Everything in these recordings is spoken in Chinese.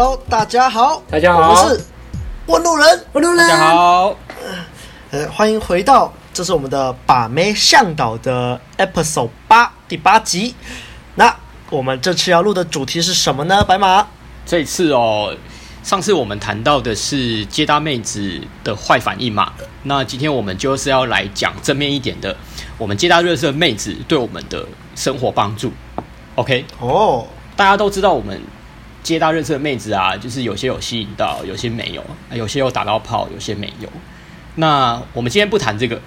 Hello，大家好，大家好，我是问路人，问路人，大家好，呃，欢迎回到，这是我们的把妹向导的 Episode 八第八集。那我们这次要录的主题是什么呢？白马，这次哦，上次我们谈到的是接搭妹子的坏反应嘛，那今天我们就是要来讲正面一点的，我们接搭热色妹子对我们的生活帮助。OK，哦，大家都知道我们。接搭认识的妹子啊，就是有些有吸引到，有些没有，有些有打到炮，有些没有。那我们今天不谈这个，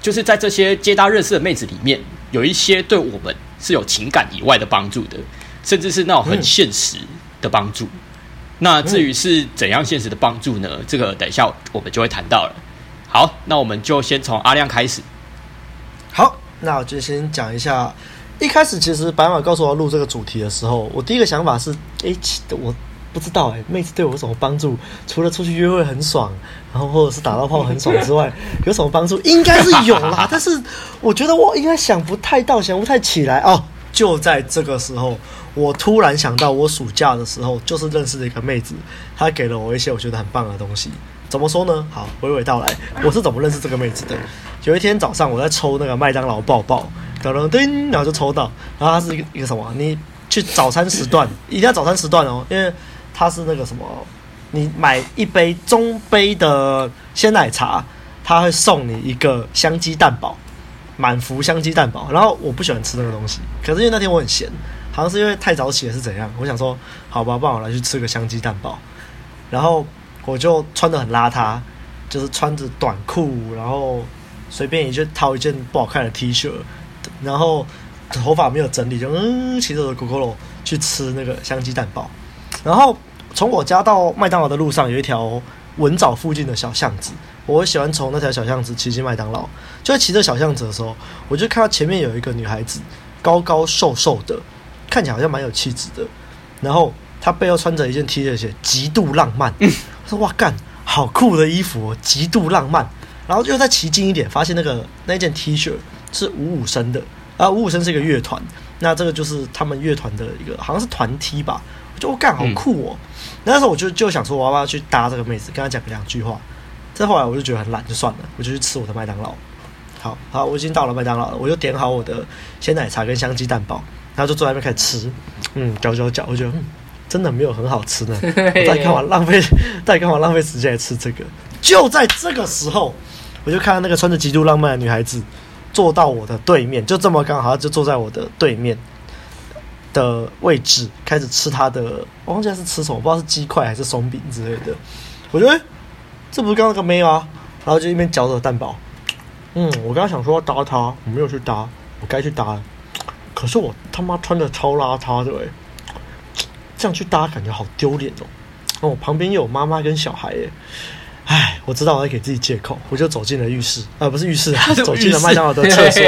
就是在这些接搭认识的妹子里面，有一些对我们是有情感以外的帮助的，甚至是那种很现实的帮助。嗯、那至于是怎样现实的帮助呢？这个等一下我们就会谈到了。好，那我们就先从阿亮开始。好，那我就先讲一下。一开始其实白马告诉我要录这个主题的时候，我第一个想法是：哎，我不知道哎，妹子对我有什么帮助？除了出去约会很爽，然后或者是打到炮很爽之外，有什么帮助？应该是有啦，但是我觉得我应该想不太到，想不太起来哦。就在这个时候，我突然想到，我暑假的时候就是认识了一个妹子，她给了我一些我觉得很棒的东西。怎么说呢？好，娓娓道来，我是怎么认识这个妹子的？有一天早上，我在抽那个麦当劳抱抱。噔噔噔，然后就抽到，然后它是一个一个什么？你去早餐时段，一定要早餐时段哦，因为它是那个什么，你买一杯中杯的鲜奶茶，它会送你一个香鸡蛋堡，满福香鸡蛋堡。然后我不喜欢吃那个东西，可是因为那天我很闲，好像是因为太早起了是怎样？我想说，好吧，帮我来去吃个香鸡蛋堡。然后我就穿得很邋遢，就是穿着短裤，然后随便也就套一件不好看的 T 恤。然后头发没有整理，就嗯骑着我的 Gogoro 去吃那个香鸡蛋堡。然后从我家到麦当劳的路上有一条文藻附近的小巷子，我喜欢从那条小巷子骑进麦当劳。就在骑着小巷子的时候，我就看到前面有一个女孩子，高高瘦瘦的，看起来好像蛮有气质的。然后她背后穿着一件 T 恤，写极度浪漫。哇干，好酷的衣服哦，极度浪漫。然后又再骑近一点，发现那个那件 T 恤。是五五声的啊，五五声是一个乐团，那这个就是他们乐团的一个，好像是团体吧。我就我干好酷哦！那时候我就就想说，我要不要去搭这个妹子，跟她讲两句话。再后来我就觉得很懒，就算了，我就去吃我的麦当劳。好好，我已经到了麦当劳了，我就点好我的鲜奶茶跟香鸡蛋堡，然后就坐在那边开始吃。嗯，嚼嚼嚼，我觉得嗯，真的没有很好吃呢。我在干嘛浪费？在干嘛浪费时间来吃这个？就在这个时候，我就看到那个穿着极度浪漫的女孩子。坐到我的对面，就这么刚好，就坐在我的对面的位置，开始吃她的，我忘记他是吃什么，不知道是鸡块还是松饼之类的。我觉得，这不是刚刚那个妹吗？然后就一边嚼着蛋堡。嗯，我刚刚想说要搭她，我没有去搭，我该去搭了。可是我他妈穿的超邋遢的，哎，这样去搭感觉好丢脸哦。哦，旁边又有妈妈跟小孩，哎。唉，我知道我在给自己借口，我就走进了浴室，呃，不是浴室，走进了麦当劳的厕所，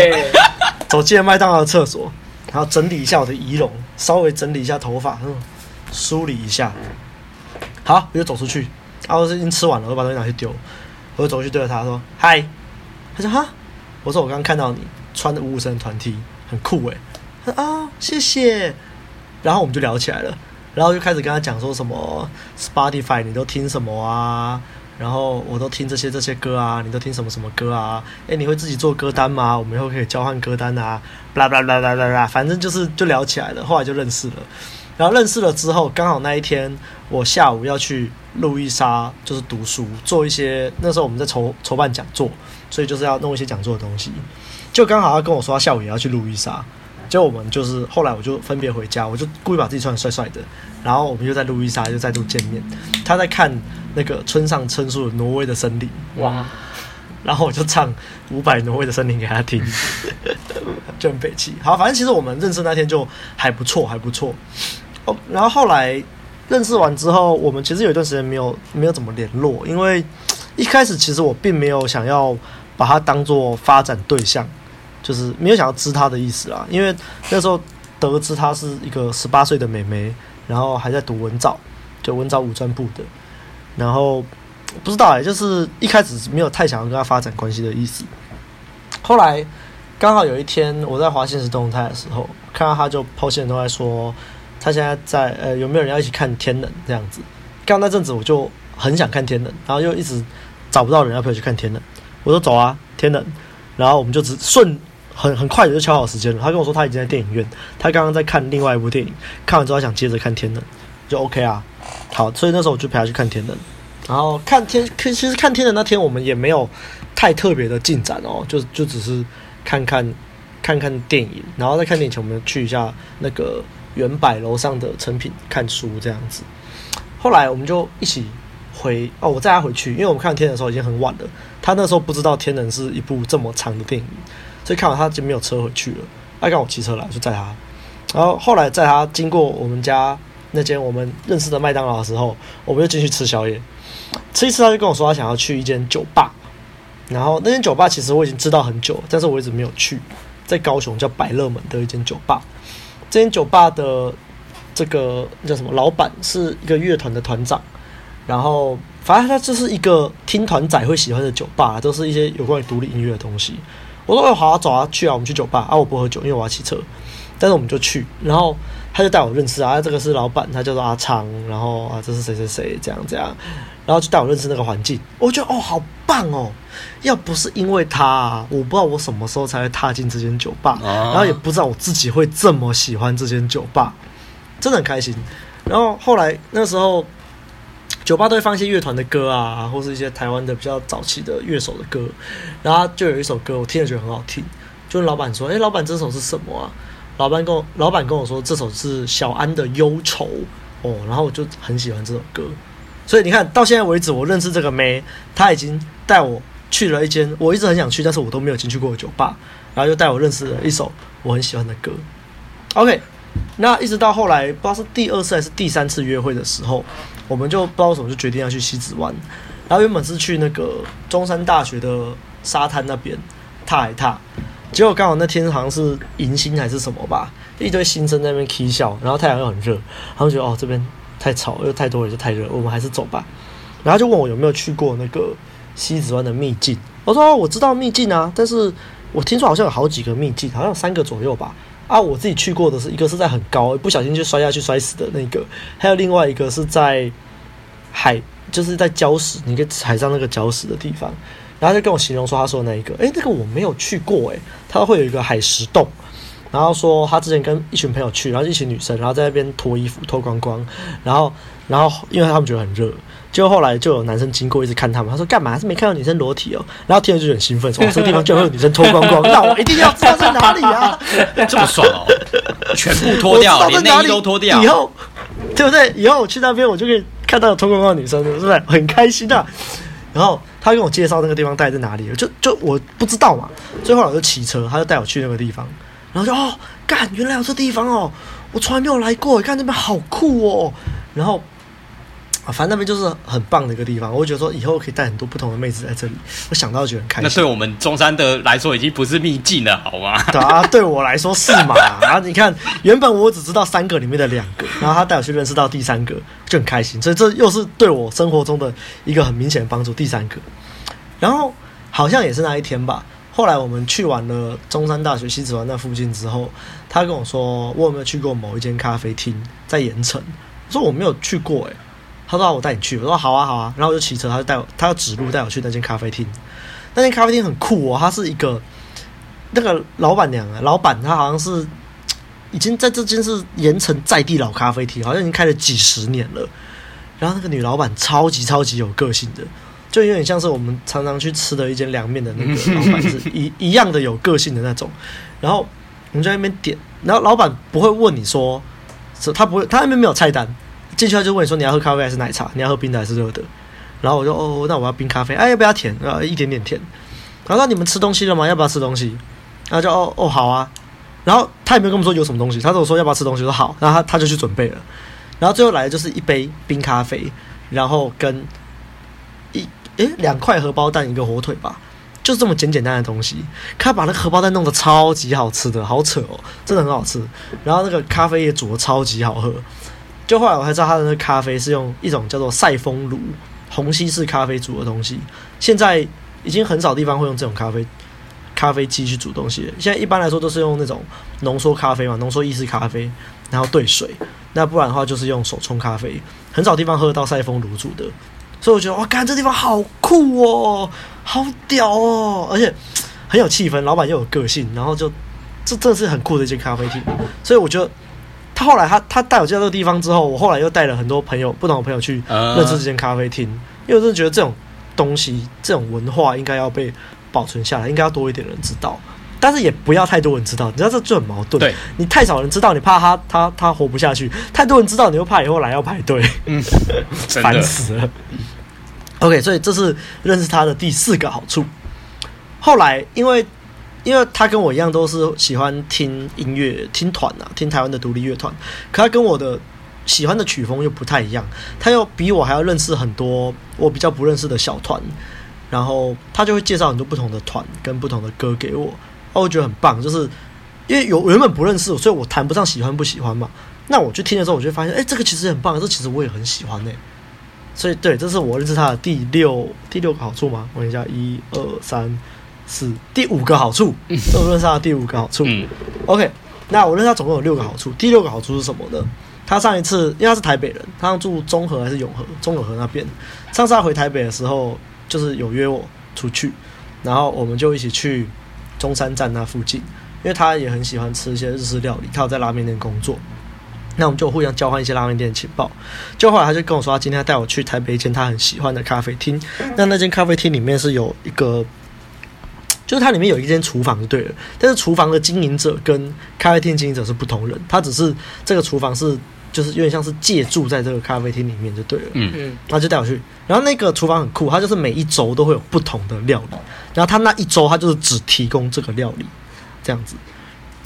走进了麦当劳的厕所，然后整理一下我的仪容，稍微整理一下头发，嗯，梳理一下，好，我就走出去，啊，我已经吃完了，我把东西拿去丢，我就走去对着他说嗨，他说哈，我说我刚刚看到你穿的五五身团体很酷诶。他说啊谢谢，然后我们就聊起来了，然后就开始跟他讲说什么 Spotify 你都听什么啊？然后我都听这些这些歌啊，你都听什么什么歌啊？诶，你会自己做歌单吗？我们以后可以交换歌单啊，啦啦啦啦啦啦，反正就是就聊起来了，后来就认识了。然后认识了之后，刚好那一天我下午要去路易莎，就是读书，做一些那时候我们在筹筹办讲座，所以就是要弄一些讲座的东西。就刚好他跟我说他下午也要去路易莎，就我们就是后来我就分别回家，我就故意把自己穿的帅帅的，然后我们又在路易莎就再度见面。他在看。那个村上春树《挪威的森林》哇，然后我就唱五百《挪威的森林》给他听，就很北气。好，反正其实我们认识那天就还不错，还不错。哦，然后后来认识完之后，我们其实有一段时间没有没有怎么联络，因为一开始其实我并没有想要把他当做发展对象，就是没有想要知他的意思啊。因为那时候得知他是一个十八岁的妹妹，然后还在读文藻，就文藻五专部的。然后不知道哎，就是一开始没有太想要跟他发展关系的意思。后来刚好有一天我在滑现实动态的时候，看到他就抛线都在说，他现在在呃有没有人要一起看天冷这样子。刚那阵子我就很想看天冷，然后又一直找不到人要陪我去看天冷，我说走啊天冷，然后我们就只顺很很快的就敲好时间了。他跟我说他已经在电影院，他刚刚在看另外一部电影，看完之后他想接着看天能，就 OK 啊。好，所以那时候我就陪他去看天能，然后看天，其实看天能那天我们也没有太特别的进展哦，就就只是看看看看电影，然后在看电影前我们去一下那个原百楼上的成品看书这样子。后来我们就一起回哦，我载他回去，因为我们看天能的时候已经很晚了，他那时候不知道天能是一部这么长的电影，所以看完他就没有车回去了，他刚我骑车来就载他，然后后来载他经过我们家。那间我们认识的麦当劳的时候，我们就进去吃宵夜。吃一次，他就跟我说他想要去一间酒吧。然后那间酒吧其实我已经知道很久，但是我一直没有去，在高雄叫百乐门的一间酒吧。这间酒吧的这个叫什么？老板是一个乐团的团长。然后反正他就是一个听团仔会喜欢的酒吧，都是一些有关于独立音乐的东西。我说：“哦，好啊，走啊，去啊，我们去酒吧啊！我不喝酒，因为我要骑车。”但是我们就去，然后。他就带我认识啊，这个是老板，他叫做阿昌，然后啊，这是谁谁谁，这样这样，然后就带我认识那个环境，我觉得哦，好棒哦！要不是因为他啊，我不知道我什么时候才会踏进这间酒吧，然后也不知道我自己会这么喜欢这间酒吧，真的很开心。然后后来那时候，酒吧都会放一些乐团的歌啊，或是一些台湾的比较早期的乐手的歌，然后就有一首歌我听了觉得很好听，就问老板说：“哎，老板，这首是什么啊？”老板跟我老板跟我说，这首是小安的忧愁哦，然后我就很喜欢这首歌，所以你看到现在为止，我认识这个妹，她已经带我去了一间我一直很想去，但是我都没有进去过的酒吧，然后又带我认识了一首我很喜欢的歌。OK，那一直到后来，不知道是第二次还是第三次约会的时候，我们就不知道为什么就决定要去西子湾，然后原本是去那个中山大学的沙滩那边踏一踏。结果刚好那天好像是迎新还是什么吧，一堆新生在那边 K 笑，然后太阳又很热，他们觉得哦这边太吵又太多人就太热，我们还是走吧。然后就问我有没有去过那个西子湾的秘境，我说、我知道秘境啊，但是我听说好像有好几个秘境，好像有三个左右吧。啊，我自己去过的是一个是在很高，不小心就摔下去摔死的那个，还有另外一个是在海，就是在礁石，你可以踩上那个礁石的地方。然后就跟我形容说，他说那一个，诶，那个我没有去过，诶，他会有一个海蚀洞，然后说他之前跟一群朋友去，然后一群女生，然后在那边脱衣服脱光光，然后然后因为他们觉得很热，结果后来就有男生经过一直看他们，他说干嘛？是没看到女生裸体哦？然后听了就很兴奋，说这个地方就会有女生脱光光，那我一定要知道在哪里啊！这么爽哦，全部脱掉，连内衣都脱掉，以后对不对？以后我去那边，我就可以看到有脱光光的女生，是不是很开心啊？然后。他跟我介绍那个地方大概在哪里，就就我不知道嘛。最后我就骑车，他就带我去那个地方，然后就哦，干，原来有这地方哦，我从来没有来过，看那边好酷哦。然后啊，反正那边就是很棒的一个地方，我觉得说以后可以带很多不同的妹子在这里，我想到就觉得很开心。那对我们中山的来说已经不是秘境了，好吗？对啊，对我来说是嘛。然后你看，原本我只知道三个里面的两个，然后他带我去认识到第三个，就很开心。所以这又是对我生活中的一个很明显的帮助。第三个。然后好像也是那一天吧。后来我们去完了中山大学西子湾那附近之后，他跟我说：“我有没有去过某一间咖啡厅在盐城？”我说：“我没有去过。”诶，他说：“我带你去。”我说：“好啊，好啊。”然后我就骑车，他就带我，他要指路带我去那间咖啡厅。那间咖啡厅很酷哦，他是一个那个老板娘啊，老板他好像是已经在这间是盐城在地老咖啡厅，好像已经开了几十年了。然后那个女老板超级超级有个性的。就有点像是我们常常去吃的一间凉面的那个 老板，是一一样的有个性的那种。然后我们在那边点，然后老板不会问你说，是他不会，他那边没有菜单，进去他就问你说你要喝咖啡还是奶茶，你要喝冰的还是热的。然后我就哦，那我要冰咖啡，哎，要不要甜？啊，一点点甜。然后你们吃东西了吗？要不要吃东西？然后就哦哦好啊。然后他也没有跟我们说有什么东西，他跟我说要不要吃东西，说好，然后他他就去准备了。然后最后来的就是一杯冰咖啡，然后跟一。诶，两块荷包蛋，一个火腿吧，就这么简简单的东西。他把那个荷包蛋弄得超级好吃的，好扯哦，真的很好吃。然后那个咖啡也煮得超级好喝。就后来我才知道他的那咖啡是用一种叫做赛风炉虹吸式咖啡煮的东西。现在已经很少地方会用这种咖啡咖啡机去煮东西了。现在一般来说都是用那种浓缩咖啡嘛，浓缩意式咖啡，然后兑水，那不然的话就是用手冲咖啡，很少地方喝到赛风炉煮的，所以我觉得哇，干这地方好酷哦，好屌哦，而且很有气氛，老板又有个性，然后就这真的是很酷的一间咖啡厅，所以我觉得他后来他他带我去到这个地方之后，我后来又带了很多朋友不同的朋友去认识这间咖啡厅，因为我真的觉得这种东西这种文化应该要被保存下来，应该要多一点人知道。但是也不要太多人知道，你知道这就很矛盾。对，你太少人知道，你怕他他他活不下去；太多人知道，你又怕以后来要排队，嗯，烦死了。OK，所以这是认识他的第四个好处。后来，因为因为他跟我一样都是喜欢听音乐、听团啊，听台湾的独立乐团，可他跟我的喜欢的曲风又不太一样，他又比我还要认识很多我比较不认识的小团，然后他就会介绍很多不同的团跟不同的歌给我。我觉得很棒，就是因为有原本不认识，所以我谈不上喜欢不喜欢嘛。那我去听的时候，我就发现，哎、这个其实很棒，这其实我也很喜欢呢。所以，对，这是我认识他的第六第六个好处吗？我一下，一二三四，第五个好处，我认识他的第五个好处。嗯，OK，那我认识他总共有六个好处。第六个好处是什么呢？他上一次因为他是台北人，他住中和还是永和？中永和那边。上次他回台北的时候，就是有约我出去，然后我们就一起去。中山站那附近，因为他也很喜欢吃一些日式料理，他有在拉面店工作，那我们就互相交换一些拉面店的情报。就后来他就跟我说，他今天要带我去台北一间他很喜欢的咖啡厅。那那间咖啡厅里面是有一个，就是它里面有一间厨房就对了，但是厨房的经营者跟咖啡厅经营者是不同人，他只是这个厨房是。就是有点像是借住在这个咖啡厅里面就对了，嗯嗯，他就带我去，然后那个厨房很酷，它就是每一周都会有不同的料理，然后他那一周他就是只提供这个料理，这样子。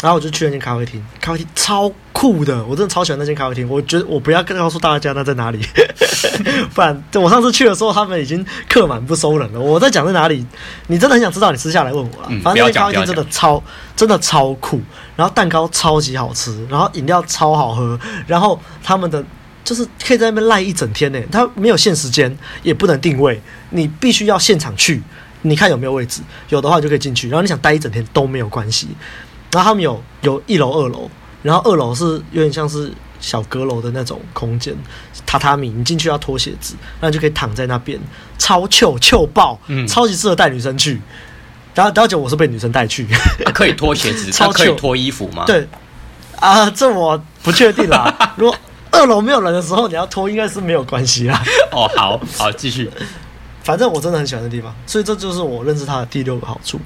然后我就去那间咖啡厅，咖啡厅超酷的，我真的超喜欢那间咖啡厅。我觉得我不要告诉大家那在哪里，不然我上次去的时候他们已经客满不收人了。我在讲在哪里，你真的很想知道，你私下来问我啦。反正那间咖啡厅真的超真的超酷，然后蛋糕超级好吃，然后饮料超好喝，然后他们的就是可以在那边赖一整天呢。他没有限时间，也不能定位，你必须要现场去，你看有没有位置，有的话你就可以进去。然后你想待一整天都没有关系。然后他们有有一楼、二楼，然后二楼是有点像是小阁楼的那种空间，榻榻米，你进去要脱鞋子，那你就可以躺在那边，超臭臭爆，嗯，超级适合带女生去。然后，然后我是被女生带去，啊、可以脱鞋子，超可以脱衣服吗？对，啊，这我不确定啦。如果二楼没有人的时候，你要脱应该是没有关系啦。哦，好好继续，反正我真的很喜欢的地方，所以这就是我认识他的第六个好处。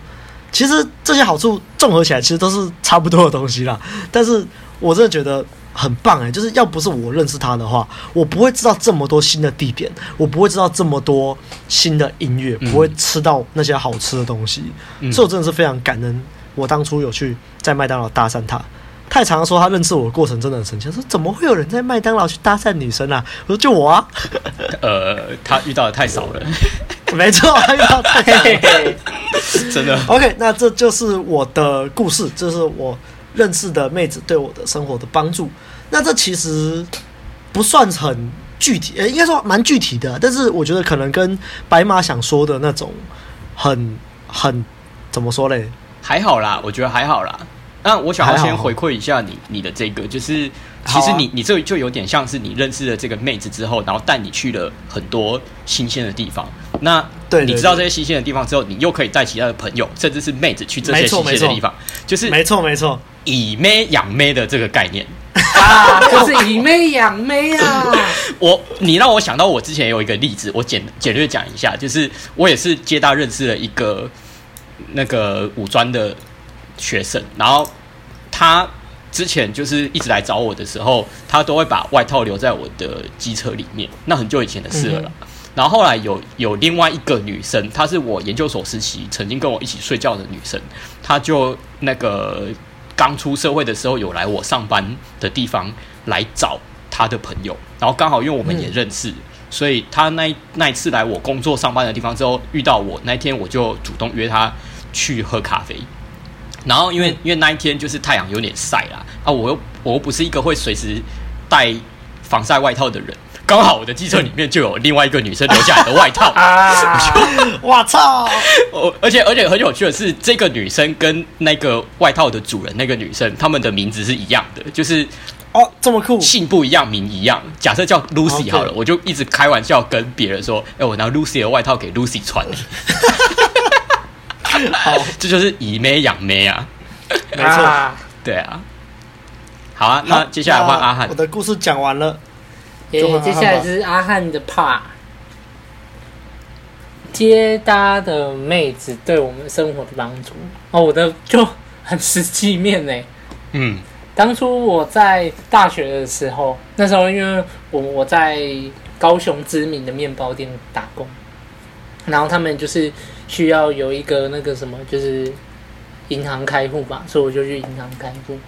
其实这些好处综合起来，其实都是差不多的东西啦。但是我真的觉得很棒哎，就是要不是我认识他的话，我不会知道这么多新的地点，我不会知道这么多新的音乐，不会吃到那些好吃的东西。嗯、所以我真的是非常感恩，我当初有去在麦当劳搭讪他。太常说他认识我的过程真的很神奇，他说怎么会有人在麦当劳去搭讪女生啊？我说就我啊。呃，他遇到的太少了。没错，他遇到太少了 真的。OK，那这就是我的故事，这是我认识的妹子对我的生活的帮助。那这其实不算很具体，呃，应该说蛮具体的，但是我觉得可能跟白马想说的那种很很怎么说嘞？还好啦，我觉得还好啦。那我想要先回馈一下你你的这个，就是其实你你这就有点像是你认识了这个妹子之后，然后带你去了很多新鲜的地方。那对，你知道这些新鲜的地方之后，你又可以带其他的朋友，甚至是妹子去这些新鲜的地方，就是没错没错，以妹养妹的这个概念。啊，就是以妹养妹啊。我你让我想到我之前有一个例子，我简简略讲一下，就是我也是接大认识了一个那个五专的。学生，然后他之前就是一直来找我的时候，他都会把外套留在我的机车里面。那很久以前的事了啦。嗯、然后后来有有另外一个女生，她是我研究所实习曾经跟我一起睡觉的女生，她就那个刚出社会的时候有来我上班的地方来找她的朋友，然后刚好因为我们也认识，嗯、所以她那那一次来我工作上班的地方之后遇到我，那天我就主动约她去喝咖啡。然后因为因为那一天就是太阳有点晒啦，啊，我又我又不是一个会随时带防晒外套的人，刚好我的机车里面就有另外一个女生留下来的外套，我操！我而且而且很有趣的是，这个女生跟那个外套的主人那个女生，她们的名字是一样的，就是哦，这么酷，姓不一样，名一样。假设叫 Lucy 好了.我就一直开玩笑跟别人说：“哎、欸，我拿 Lucy 的外套给 Lucy 穿。”好，这就是以妹养妹啊，没错错，对啊。好啊，那接下来换阿汉。我的故事讲完了，耶，接下来是阿汉的 part。接搭的妹子对我们生活的帮助哦，我的就很实际面呢。嗯，当初我在大学的时候，那时候因为我我在高雄知名的面包店打工，然后他们就是需要有一个那个什么，就是银行开户吧，所以我就去银行开户。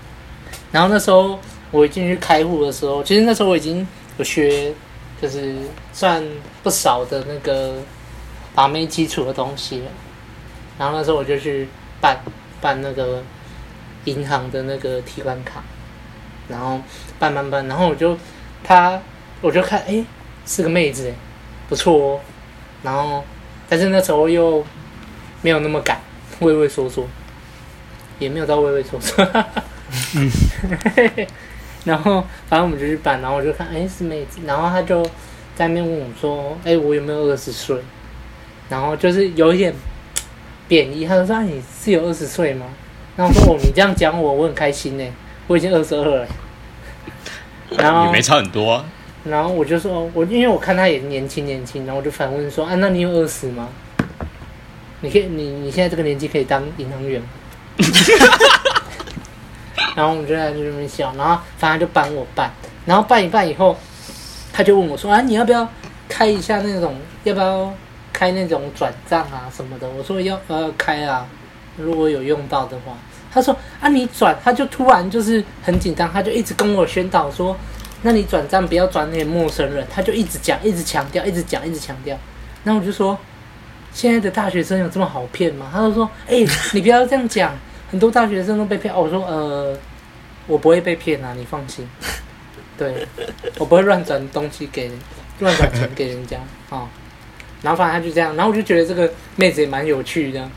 然后那时候我进去开户的时候，其实那时候我已经有学，就是算不少的那个。把妹基础的东西了，然后那时候我就去办办那个银行的那个提款卡，然后办办办，然后我就他我就看，哎，是个妹子，哎，不错哦，然后但是那时候又没有那么敢畏畏缩缩，也没有到畏畏缩缩，哈哈，嗯，然后反正我们就去办，然后我就看，哎，是妹子，然后他就在那边问我说，哎，我有没有二十岁？然后就是有一点贬义，他就说：“你是有二十岁吗？”然后我说：“哦，你这样讲我，我很开心呢，我已经二十二了。”然后也没差很多啊。然后我就说：“我因为我看他也年轻年轻，然后我就反问说：‘啊，那你有二十吗？你可以，你你现在这个年纪可以当银行员吗？’ 然后我们就在那边笑，然后反正就帮我办，然后办一办以后，他就问我说：‘啊，你要不要开一下那种？要不要？’开那种转账啊什么的，我说要呃开啊，如果有用到的话，他说啊你转，他就突然就是很紧张，他就一直跟我宣导说，那你转账不要转那些陌生人，他就一直讲，一直强调，一直讲，一直强调。然后我就说，现在的大学生有这么好骗吗？他就说，哎、欸，你不要这样讲，很多大学生都被骗。我说呃，我不会被骗啊，你放心，对，我不会乱转东西给人乱转钱给人家啊。哦然后反正他就这样，然后我就觉得这个妹子也蛮有趣的，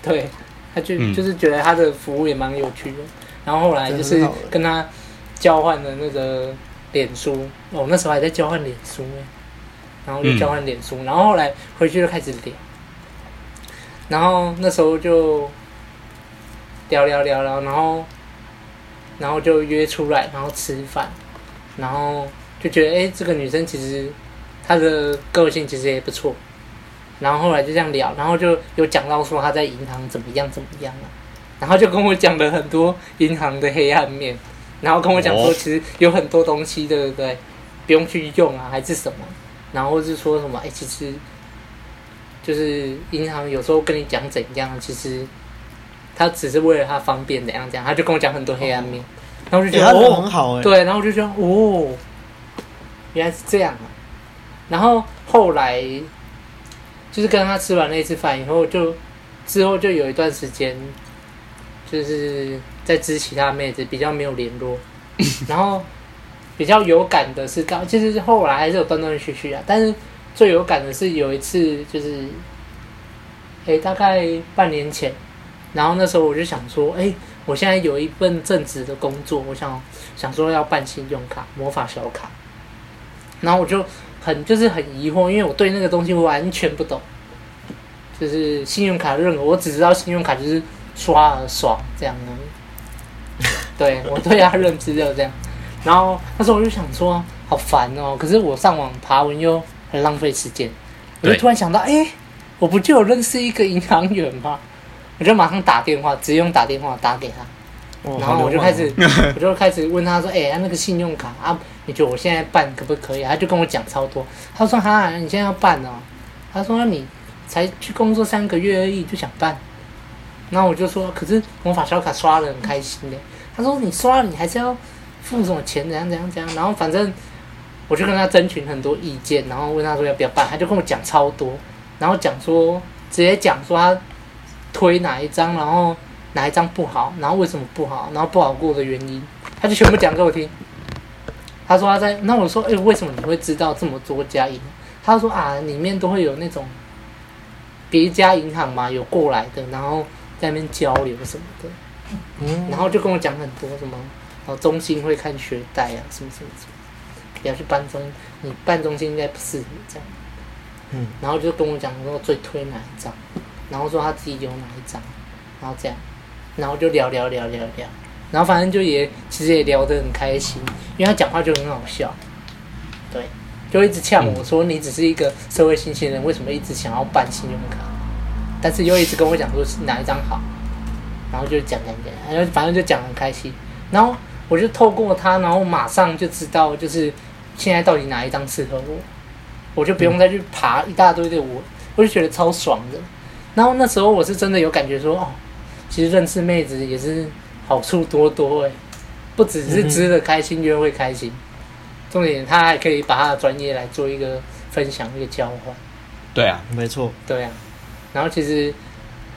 对，他就、嗯、就是觉得他的服务也蛮有趣的。然后后来就是跟他交换的那个脸书，哦，那时候还在交换脸书呢，然后就交换脸书，嗯、然后后来回去就开始聊，然后那时候就聊聊聊聊，然后然后就约出来，然后吃饭，然后就觉得哎，这个女生其实。她的个性其实也不错，然后后来就这样聊，然后就有讲到说她在银行怎么样怎么样。了，然后就跟我讲了很多银行的黑暗面，然后跟我讲说其实有很多东西对不对，不用去用啊还是什么，然后是说什么哎其实就是银行有时候跟你讲怎样，其实他只是为了他方便怎样怎样，他就跟我讲很多黑暗面，然后就觉得哦很好哎，对，然后我就觉得哦原来是这样啊。然后后来，就是跟他吃完那次饭以后就，就之后就有一段时间，就是在支其他妹子比较没有联络，然后比较有感的是到，其实后来还是有断断续续啊，但是最有感的是有一次就是，哎，大概半年前，然后那时候我就想说，哎，我现在有一份正职的工作，我想想说要办信用卡，魔法小卡，然后我就。很就是很疑惑，因为我对那个东西完全不懂，就是信用卡任何，我只知道信用卡就是刷而爽这样的。对，我对他认知就这样。然后那时候我就想说，好烦哦！可是我上网爬文又很浪费时间，我就突然想到，哎，我不就有认识一个银行员吗？我就马上打电话，直接用打电话打给他。然后我就开始，我就开始问他说：“哎、欸，那个信用卡啊，你觉得我现在办可不可以？”他就跟我讲超多。他说：“哈，你现在要办哦。”他说：“你才去工作三个月而已就想办？”然后我就说：“可是魔法小卡刷得很开心的。”他说：“你刷了，你还是要付什么钱？怎样怎样怎样？”然后反正我就跟他征询很多意见，然后问他说要不要办，他就跟我讲超多，然后讲说直接讲说他推哪一张，然后。哪一张不好？然后为什么不好？然后不好过的原因，他就全部讲给我听。他说他在，那我说，哎，为什么你会知道这么多家银行？他说啊，里面都会有那种别家银行嘛，有过来的，然后在那边交流什么的。嗯，然后就跟我讲很多什么然后中心会看学贷啊，什么什么什么，你要去办中，你办中心应该不适合这样。嗯，然后就跟我讲说最推哪一张，然后说他自己有哪一张，然后这样，然后就聊聊聊聊聊，然后反正就也其实也聊得很开心，因为他讲话就很好笑，对，就一直呛我说你只是一个社会新鲜人，为什么一直想要办信用卡？但是又一直跟我讲说是哪一张好，然后就讲讲讲，然后反正就讲很开心，然后我就透过他，然后马上就知道就是现在到底哪一张适合我。我就不用再去爬一大堆的我，我就觉得超爽的。然后那时候我是真的有感觉说，哦，其实认识妹子也是好处多多诶，不只是值得开心约会开心，重点他还可以把他的专业来做一个分享一个交换。对啊，没错。对啊，然后其实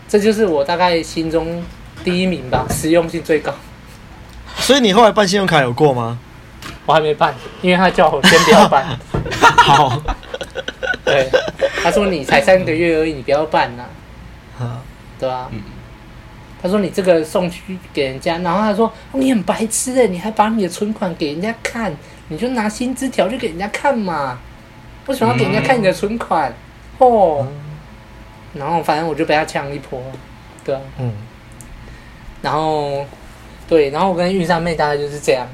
这就是我大概心中第一名吧，实用性最高。所以你后来办信用卡有过吗？我还没办，因为他叫我先不要办。好。对，他说你才三个月而已，你不要办呐、啊，对吧？他说你这个送去给人家，然后他说、哦、你很白痴哎，你还把你的存款给人家看，你就拿薪资条去给人家看嘛，为什么要给人家看你的存款？哦，然后反正我就被他呛一波，对啊，嗯，然后对，然后我跟玉山妹大概就是这样。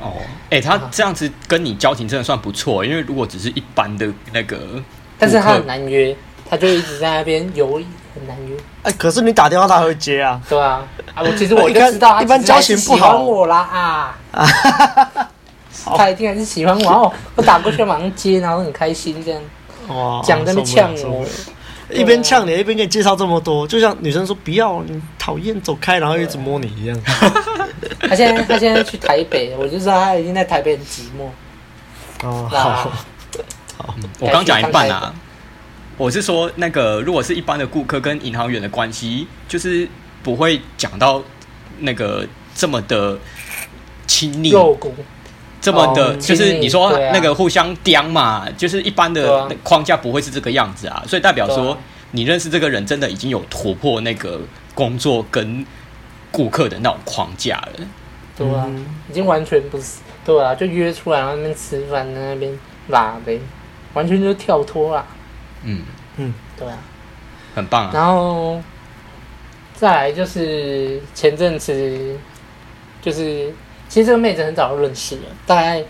哦，哎、欸，他这样子跟你交情真的算不错，因为如果只是一般的那个，但是他很难约，他就一直在那边犹豫，很难约。哎、欸，可是你打电话他会接啊？对啊，啊，我其实我 就知道，一般交情不好。我啦啊，他一定还是喜欢我，然后我打过去马上接，然后很开心这样，哇，讲在那呛我。一边呛你，一边给你介绍这么多，就像女生说不要，你讨厌，走开，然后一直摸你一样。他现在他现在去台北，我就知道他已经在台北很寂寞。哦，好，好，我刚讲一半啊。我是说，那个如果是一般的顾客跟银行员的关系，就是不会讲到那个这么的亲密。这么的，哦、就是你说那个互相刁嘛，啊、就是一般的框架不会是这个样子啊，所以代表说你认识这个人真的已经有突破那个工作跟顾客的那种框架了。对啊，嗯、已经完全不是对啊，就约出来然后那边吃饭，在那边拉呗，完全就跳脱了。嗯嗯，对啊，很棒啊。然后再来就是前阵子就是。其实这个妹子很早就认识了，大概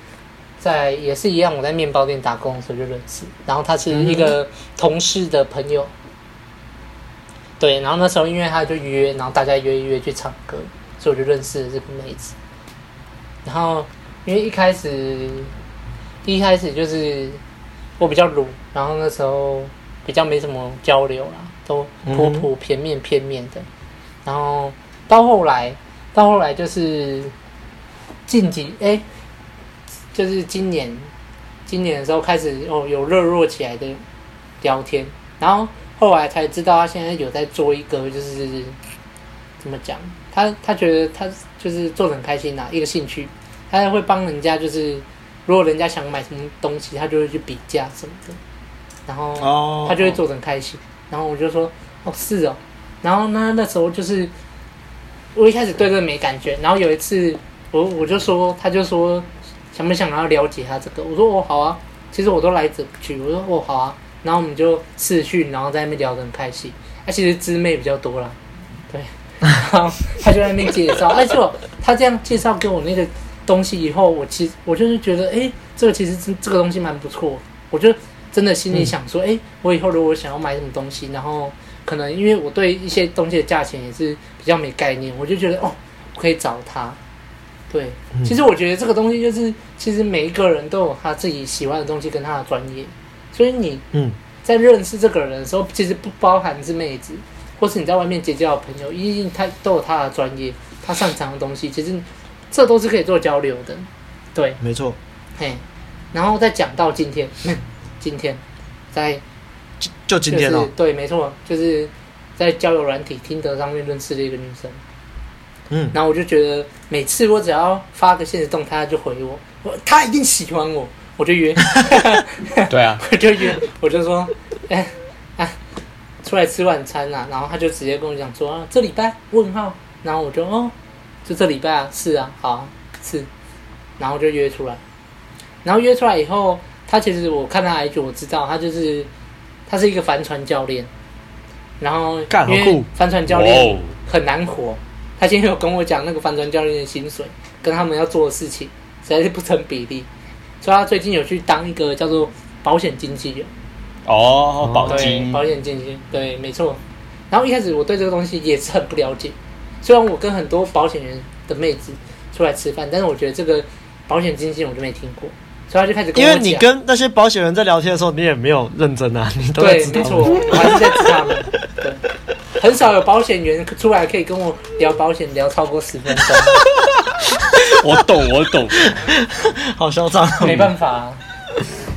在也是一样，我在面包店打工的时候就认识。然后她是一个同事的朋友，对。然后那时候因为她就约，然后大家约一约去唱歌，所以我就认识了这个妹子。然后因为一开始一开始就是我比较鲁，然后那时候比较没什么交流啦，都普普片面片面的。然后到后来，到后来就是。近几哎、欸，就是今年，今年的时候开始哦，有热络起来的聊天，然后后来才知道他现在有在做一个，就是怎么讲，他他觉得他就是做得很开心呐、啊，一个兴趣，他会帮人家，就是如果人家想买什么东西，他就会去比价什么的，然后他就会做得很开心，然后我就说哦是哦，然后那那时候就是我一开始对这个没感觉，然后有一次。我我就说，他就说想不想要了解他这个？我说哦好啊，其实我都来者不拒。我说哦好啊，然后我们就试训，然后在那边聊得很开心。他、啊、其实知妹比较多啦，对。然后他就在那边介绍，哎就他这样介绍给我那个东西以后，我其实我就是觉得，哎，这个其实这个东西蛮不错。我就真的心里想说，哎、我以后如果想要买什么东西，然后可能因为我对一些东西的价钱也是比较没概念，我就觉得哦，可以找他。对，其实我觉得这个东西就是，其实每一个人都有他自己喜欢的东西跟他的专业，所以你嗯，在认识这个人的时候，其实不包含是妹子，或是你在外面结交的朋友，一定他都有他的专业，他擅长的东西，其实这都是可以做交流的。对，没错。嘿，然后再讲到今天，今天在就就今天哦，对，没错，就是在交友软体听得上面认识的一个女生。嗯，然后我就觉得每次我只要发个现实动态，他就回我，我他一定喜欢我，我就约。对啊，我就约，我就说，哎，哎，出来吃晚餐啦，然后他就直接跟我讲说，啊，这礼拜？问号，然后我就哦，就这礼拜啊，是啊，好啊是，然后就约出来，然后约出来以后，他其实我看他 IG，我知道他就是他是一个帆船教练，然后因为帆船教练很难活，他今天有跟我讲那个帆船教练的薪水跟他们要做的事情实在是不成比例，所以他最近有去当一个叫做保险经纪人。哦，保金，保险经纪，对，没错。然后一开始我对这个东西也是很不了解，虽然我跟很多保险人的妹子出来吃饭，但是我觉得这个保险经纪我就没听过，所以他就开始跟我讲。因为你跟那些保险人在聊天的时候，你也没有认真啊，你都对，没错，我还是在指他们。对，很少有保险员出来可以跟我聊保险聊超过十分钟。我懂，我懂，好嚣张，没办法啊。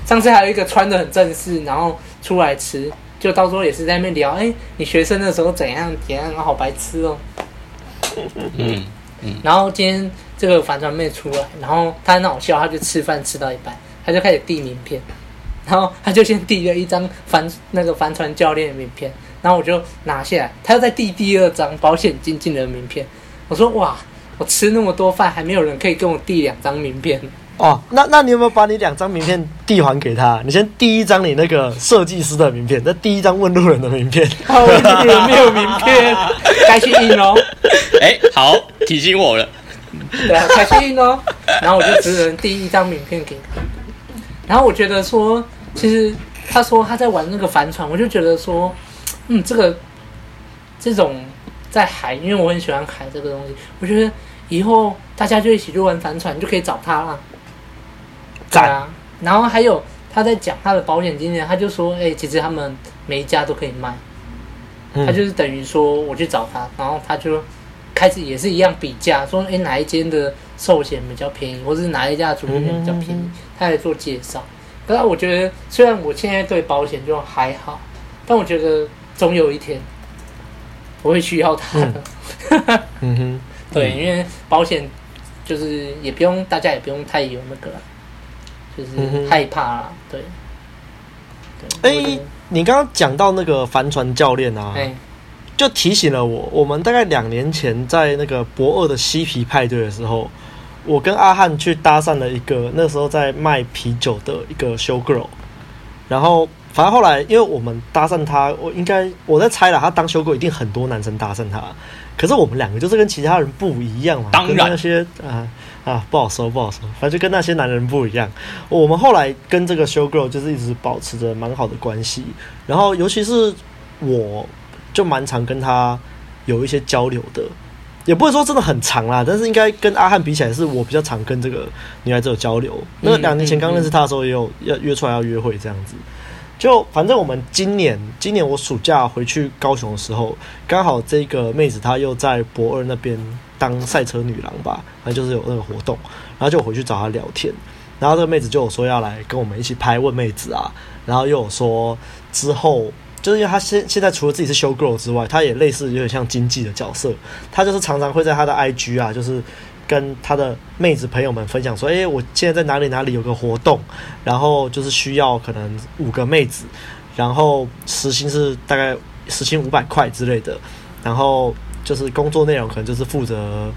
上次还有一个穿的很正式，然后出来吃，就到时候也是在那边聊，哎、欸，你学生的时候怎样怎样，好白痴哦、喔。嗯嗯。然后今天这个帆船妹出来，然后她很好笑，她就吃饭吃到一半，她就开始递名片，然后她就先递了一张帆那个帆船教练的名片，然后我就拿下来，他又在递第二张保险经纪的名片，我说哇，我吃那么多饭，还没有人可以跟我递两张名片。哦，那那你有没有把你两张名片递还给他？你先递一张你那个设计师的名片，那第一张问路人的名片。问路人没有名片，该去印哦。哎、欸，好，提醒我了。对啊，该去印哦。然后我就只能递一张名片给他。然后我觉得说，其实他说他在玩那个帆船，我就觉得说，嗯，这个这种在海，因为我很喜欢海这个东西，我觉得以后大家就一起去玩帆船，就可以找他了。对啊，然后还有他在讲他的保险经验，他就说，哎、欸，其实他们每一家都可以卖，嗯、他就是等于说我去找他，然后他就开始也是一样比价，说，哎、欸，哪一间的寿险比较便宜，或者是哪一家的主险比较便宜，他来做介绍。可是我觉得，虽然我现在对保险就还好，但我觉得总有一天我会需要他的。嗯，嗯哼，对，因为保险就是也不用大家也不用太有那个了。就是害怕啦，对。哎、欸，你刚刚讲到那个帆船教练啊，欸、就提醒了我。我们大概两年前在那个博二的嬉皮派对的时候，我跟阿汉去搭讪了一个那时候在卖啤酒的一个 show girl。然后，反正后来，因为我们搭讪他，我应该我在猜了，他当 show girl 一定很多男生搭讪他。可是我们两个就是跟其他人不一样嘛，当然跟那些啊。啊，不好说，不好说，反正就跟那些男人不一样。我们后来跟这个 show girl 就是一直保持着蛮好的关系，然后尤其是我就蛮常跟他有一些交流的，也不会说真的很长啦，但是应该跟阿汉比起来，是我比较常跟这个女孩子有交流。那两年前刚认识他的时候，也有要约出来要约会这样子。就反正我们今年，今年我暑假回去高雄的时候，刚好这个妹子她又在博二那边当赛车女郎吧，反正就是有那个活动，然后就回去找她聊天，然后这个妹子就有说要来跟我们一起拍问妹子啊，然后又有说之后，就是因为她现现在除了自己是 show girl 之外，她也类似有点像经纪的角色，她就是常常会在她的 IG 啊，就是。跟他的妹子朋友们分享说：“诶，我现在在哪里哪里有个活动，然后就是需要可能五个妹子，然后时薪是大概时薪五百块之类的，然后就是工作内容可能就是负责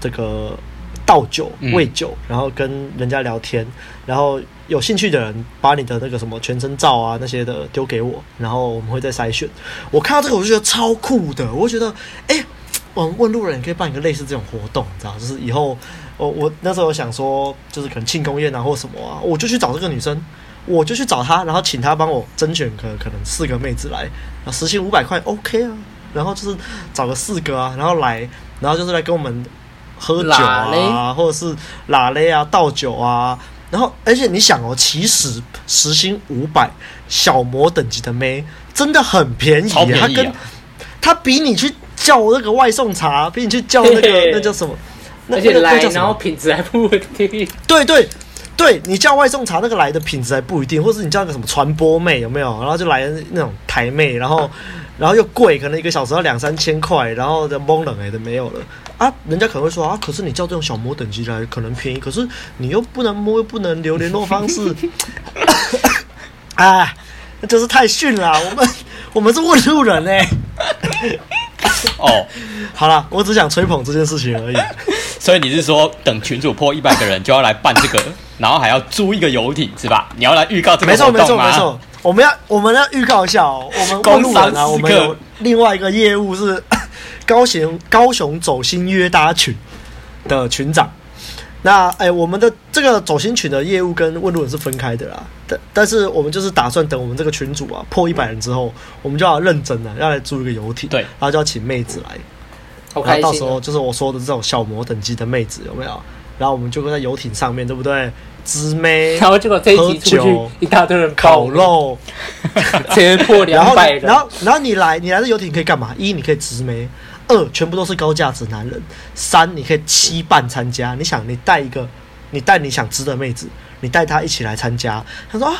这个倒酒、喂酒，然后跟人家聊天，然后有兴趣的人把你的那个什么全身照啊那些的丢给我，然后我们会再筛选。我看到这个我就觉得超酷的，我觉得诶。我问问路人可以办一个类似这种活动，你知道，就是以后我我那时候想说，就是可能庆功宴啊或什么啊，我就去找这个女生，我就去找她，然后请她帮我甄选可可能四个妹子来，然后时薪五百块，OK 啊，然后就是找个四个啊，然后来，然后就是来跟我们喝酒啊，或者是拉勒啊倒酒啊，然后而且你想哦，其实时薪五百小模等级的妹真的很便宜，啊，她跟她比你去。叫那个外送茶，比你去叫那个那叫什么？而且来，然后品质还不稳定。对对对，你叫外送茶那个来的品质还不一定，或是你叫那个什么传播妹有没有？然后就来那种台妹，然后然后又贵，可能一个小时要两三千块，然后就懵了哎都没有了啊！人家可能会说啊，可是你叫这种小模等级来可能便宜，可是你又不能摸，又不能留联络方式，啊，那就是太逊了。我们我们是问路人哎、欸。哦，好了，我只想吹捧这件事情而已。所以你是说，等群主破一百个人就要来办这个，然后还要租一个游艇是吧？你要来预告这个没错，没错，没错。我们要我们要预告一下哦，我们公路人啊，我们 有另外一个业务是 高雄高雄走心约搭群的群长。那哎，我们的这个走心群的业务跟问路人是分开的啦。但但是我们就是打算等我们这个群主啊破一百人之后，我们就要认真的要来租一个游艇，对，然后就要请妹子来。好然后到时候就是我说的这种小模等级的妹子有没有？然后我们就会在游艇上面对不对？直妹，然后结果这一集出去一大堆人烤肉，直接破 两百人。然后然后你来你来这游艇可以干嘛？一你可以直妹，二全部都是高价值男人，三你可以七伴参加。你想你带一个，你带你想知的妹子，你带她一起来参加。他说啊，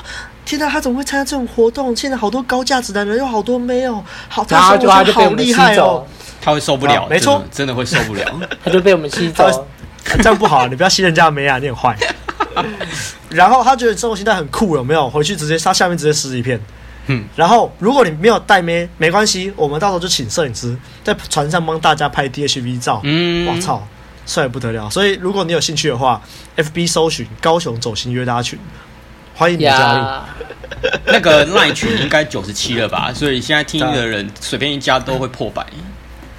天哪，他怎么会参加这种活动？现在好多高价值男人，有好多妹哦，好，他说他就好厉害哦。他会受不了，没错，真的会受不了。他就被我们吸走，这样不好，你不要吸人家的妹啊，你很坏。然后他觉得这种心态很酷，有没有？回去直接他下面直接撕一片。嗯，然后如果你没有带咩，没关系，我们到时候就请摄影师在船上帮大家拍 DHV 照。嗯，我操，帅不得了。所以如果你有兴趣的话，FB 搜寻高雄走心约搭群，欢迎你加入。那个赖群应该九十七了吧？所以现在听的人随便一加都会破百。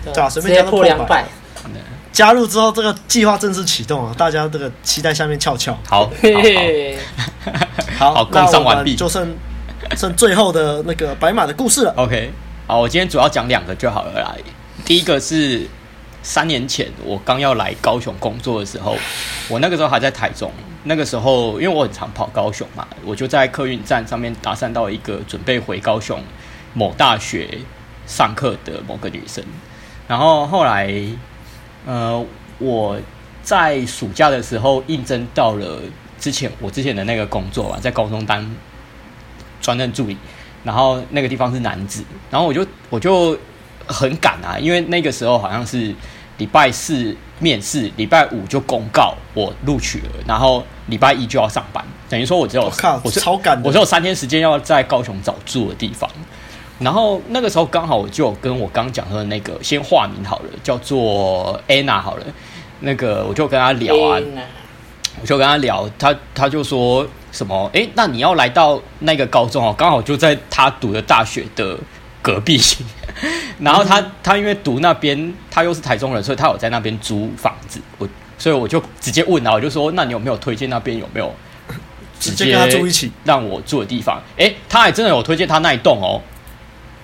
对啊，随便加破两百。加入之后，这个计划正式启动啊！大家这个期待下面翘翘。好，好，好，共商完毕，就剩 剩最后的那个白马的故事了。OK，好，我今天主要讲两个就好了啦。第一个是三年前我刚要来高雄工作的时候，我那个时候还在台中。那个时候，因为我很常跑高雄嘛，我就在客运站上面搭讪到一个准备回高雄某大学上课的某个女生。然后后来，呃，我在暑假的时候应征到了之前我之前的那个工作啊，在高中当专任助理。然后那个地方是男子，然后我就我就很赶啊，因为那个时候好像是礼拜四面试，礼拜五就公告我录取了，然后礼拜一就要上班，等于说我只有我超赶，我只有三天时间要在高雄找住的地方。然后那个时候刚好我就跟我刚讲的那个先化名好了，叫做 Anna 好了，那个我就跟他聊啊，我就跟他聊，他他就说什么，哎，那你要来到那个高中哦，刚好就在他读的大学的隔壁，然后他 他因为读那边，他又是台中人，所以他有在那边租房子，我所以我就直接问啊，我就说，那你有没有推荐那边有没有直接跟他住一起？让我住的地方？哎，他还真的有推荐他那一栋哦。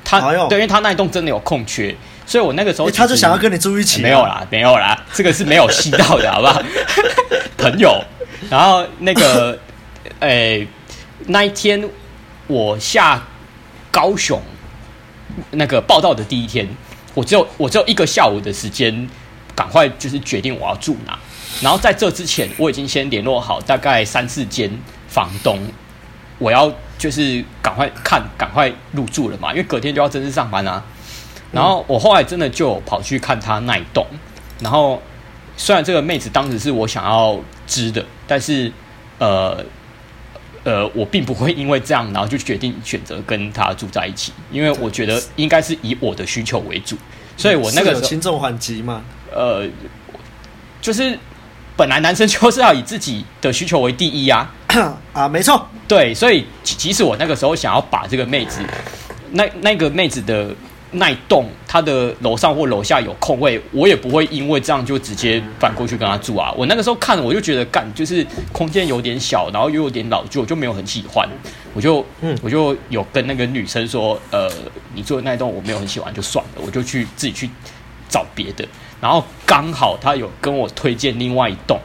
他对，因为他那一栋真的有空缺，所以我那个时候他就想要跟你住一起。没有啦，没有啦，这个是没有吸到的，好不好？朋友，然后那个，诶，那一天我下高雄那个报道的第一天，我只有我只有一个下午的时间，赶快就是决定我要住哪。然后在这之前，我已经先联络好大概三四间房东，我要。就是赶快看，赶快入住了嘛，因为隔天就要正式上班啊。然后我后来真的就跑去看他那一栋，然后虽然这个妹子当时是我想要知的，但是呃呃，我并不会因为这样，然后就决定选择跟她住在一起，因为我觉得应该是以我的需求为主，所以我那个时候轻重缓急嘛，呃，就是。本来男生就是要以自己的需求为第一啊！啊，没错，对，所以即使我那个时候想要把这个妹子，那那个妹子的那一栋，她的楼上或楼下有空位，我也不会因为这样就直接搬过去跟他住啊。我那个时候看，我就觉得干，就是空间有点小，然后又有点老旧，就没有很喜欢。我就嗯，我就有跟那个女生说，呃，你住的那一栋我没有很喜欢，就算了，我就去自己去找别的。然后刚好他有跟我推荐另外一栋，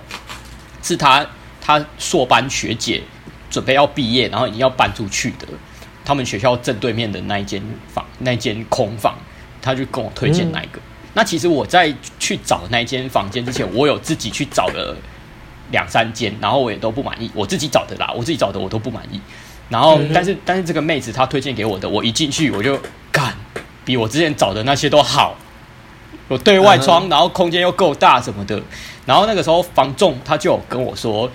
是他他硕班学姐准备要毕业，然后已经要搬出去的，他们学校正对面的那一间房，那间空房，他就跟我推荐那一个。嗯、那其实我在去找那一间房间之前，我有自己去找了两三间，然后我也都不满意，我自己找的啦，我自己找的我都不满意。然后，嗯、但是但是这个妹子她推荐给我的，我一进去我就干，比我之前找的那些都好。有对外窗，然后空间又够大什么的，然后那个时候房仲他就有跟我说，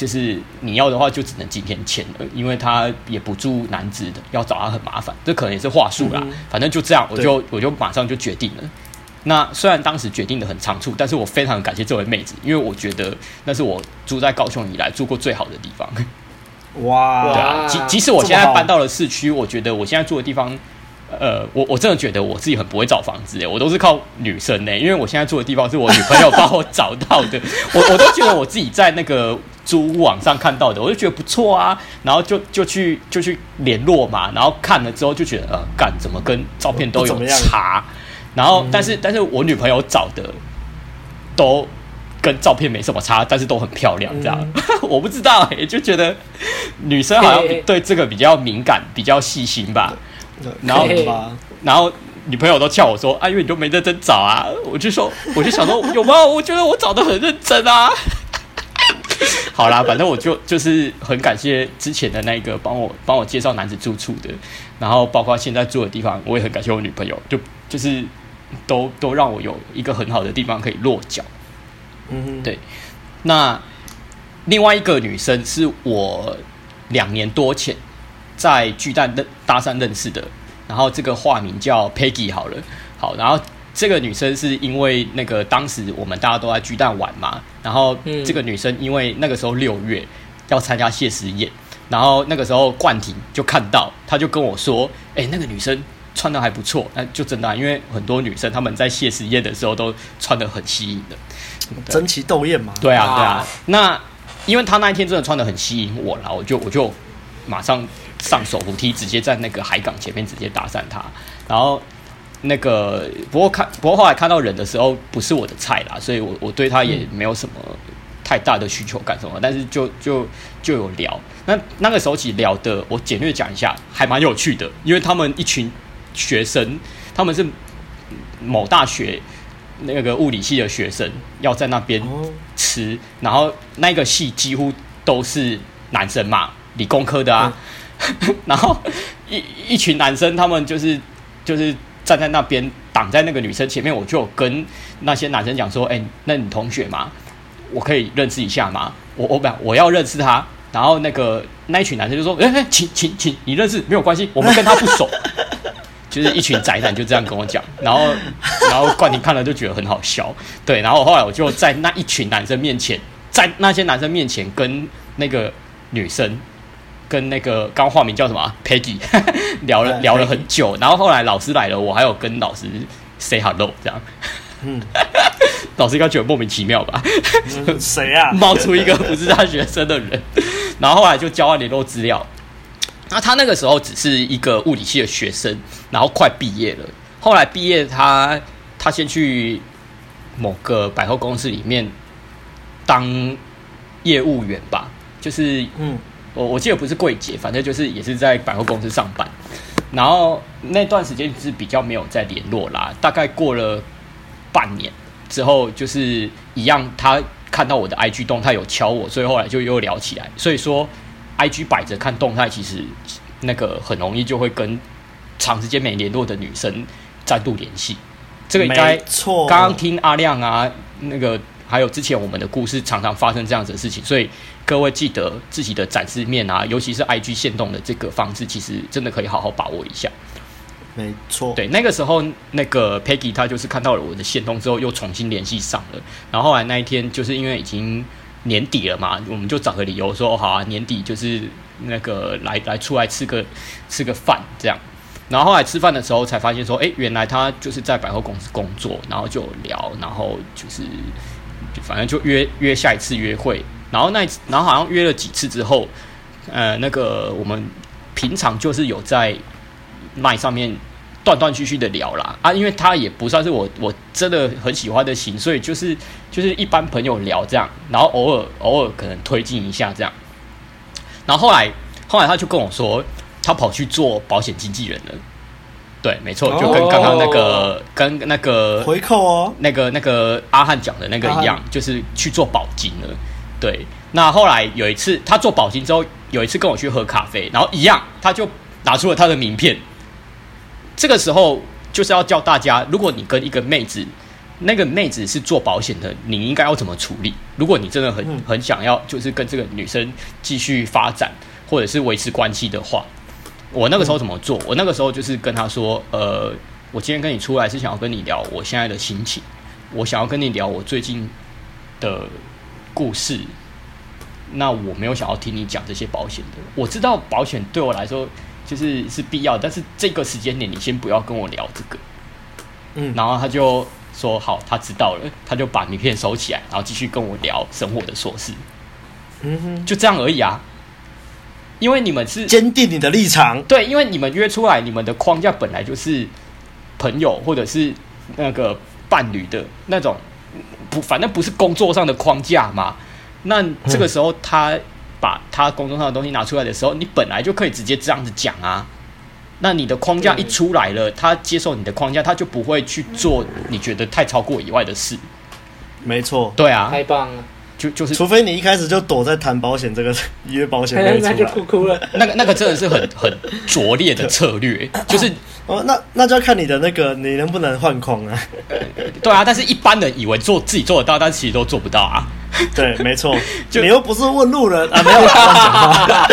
就是你要的话就只能今天签了，因为他也不住南子的，要找他很麻烦，这可能也是话术啦。反正就这样，我就我就马上就决定了。那虽然当时决定的很仓促，但是我非常感谢这位妹子，因为我觉得那是我住在高雄以来住过最好的地方。哇，对啊，即即使我现在搬到了市区，我觉得我现在住的地方，呃，我我真的觉得我自己很不会找房子诶，我都是靠女生呢，因为我现在住的地方是我女朋友帮我找到的，我我都觉得我自己在那个租屋网上看到的，我就觉得不错啊，然后就就去就去联络嘛，然后看了之后就觉得呃，干怎么跟照片都有差。然后，但是，但是我女朋友找的都跟照片没什么差，但是都很漂亮，这样。嗯、我不知道、欸，就觉得女生好像对这个比较敏感，比较细心吧。然后，然后女朋友都叫我说：“啊，因为你都没认真找啊。”我就说，我就想说，有吗？我觉得我找的很认真啊。好啦，反正我就就是很感谢之前的那个帮我帮我介绍男子住处的，然后包括现在住的地方，我也很感谢我女朋友，就就是。都都让我有一个很好的地方可以落脚，嗯，对。那另外一个女生是我两年多前在巨蛋的搭讪认识的，然后这个化名叫 Peggy 好了，好，然后这个女生是因为那个当时我们大家都在巨蛋玩嘛，然后这个女生因为那个时候六月要参加谢师宴，然后那个时候冠廷就看到，他就跟我说：“哎，那个女生。”穿的还不错，那就真的、啊，因为很多女生她们在谢师宴的时候都穿的很吸引的，争奇斗艳嘛。对啊，对啊。那因为她那一天真的穿的很吸引我了，我就我就马上上手扶梯，直接在那个海港前面直接搭讪她。然后那个不过看不过后来看到人的时候不是我的菜啦，所以我我对他也没有什么太大的需求感什么，但是就就就有聊。那那个时候起聊的，我简略讲一下，还蛮有趣的，因为他们一群。学生，他们是某大学那个物理系的学生，要在那边吃，然后那个系几乎都是男生嘛，理工科的啊，嗯、然后一一群男生，他们就是就是站在那边挡在那个女生前面，我就跟那些男生讲说，哎、那你同学吗？我可以认识一下吗？我我不我要认识他，然后那个那一群男生就说，哎、欸、哎，请请请，你认识没有关系，我们跟他不熟。就是一群宅男就这样跟我讲，然后然后冠廷看了就觉得很好笑，对，然后后来我就在那一群男生面前，在那些男生面前跟那个女生，跟那个刚化名叫什么 Peggy 聊了聊了很久，然后后来老师来了，我还有跟老师 say hello 这样，嗯，老师应该觉得莫名其妙吧？谁啊？冒出一个不是他学生的人，然后后来就交换联络资料。那他那个时候只是一个物理系的学生，然后快毕业了。后来毕业他，他他先去某个百货公司里面当业务员吧，就是嗯，我我记得不是柜姐，反正就是也是在百货公司上班。然后那段时间是比较没有再联络啦，大概过了半年之后，就是一样，他看到我的 IG 动态有敲我，所以后来就又聊起来。所以说。I G 摆着看动态，其实那个很容易就会跟长时间没联络的女生再度联系。这个应该错。刚刚听阿亮啊，那个还有之前我们的故事，常常发生这样子的事情。所以各位记得自己的展示面啊，尤其是 I G 限动的这个方式，其实真的可以好好把握一下。没错。对，那个时候那个 Peggy 她就是看到了我的限动之后，又重新联系上了。然后后来那一天，就是因为已经。年底了嘛，我们就找个理由说好啊，年底就是那个来来出来吃个吃个饭这样。然后后来吃饭的时候才发现说，哎，原来他就是在百货公司工作，然后就聊，然后就是就反正就约约下一次约会。然后那一次然后好像约了几次之后，呃，那个我们平常就是有在麦上面。断断续续的聊啦啊，因为他也不算是我我真的很喜欢的型，所以就是就是一般朋友聊这样，然后偶尔偶尔可能推进一下这样，然后后来后来他就跟我说，他跑去做保险经纪人了，对，没错，就跟刚刚那个、哦、跟那个回扣哦，那个那个阿汉讲的那个一样，就是去做保金了，对，那后来有一次他做保金之后，有一次跟我去喝咖啡，然后一样，他就拿出了他的名片。这个时候就是要教大家，如果你跟一个妹子，那个妹子是做保险的，你应该要怎么处理？如果你真的很很想要，就是跟这个女生继续发展，或者是维持关系的话，我那个时候怎么做？我那个时候就是跟他说，呃，我今天跟你出来是想要跟你聊我现在的心情，我想要跟你聊我最近的故事。那我没有想要听你讲这些保险的。我知道保险对我来说就是是必要，但是这个时间点你先不要跟我聊这个。嗯，然后他就说好，他知道了，他就把名片收起来，然后继续跟我聊生活的琐事。嗯哼，就这样而已啊。因为你们是坚定你的立场，对，因为你们约出来，你们的框架本来就是朋友或者是那个伴侣的那种，不，反正不是工作上的框架嘛。那这个时候他把他工作上的东西拿出来的时候，你本来就可以直接这样子讲啊。那你的框架一出来了，他接受你的框架，他就不会去做你觉得太超过以外的事。没错，对啊，太棒了。就就是，除非你一开始就躲在谈保险这个约保险那那就哭哭了。那个那个真的是很很拙劣的策略，就是哦，那那就要看你的那个你能不能换框啊。对啊，但是一般人以为做自己做得到，但其实都做不到啊。对，没错，就你又不是问路人啊，没有乱讲话。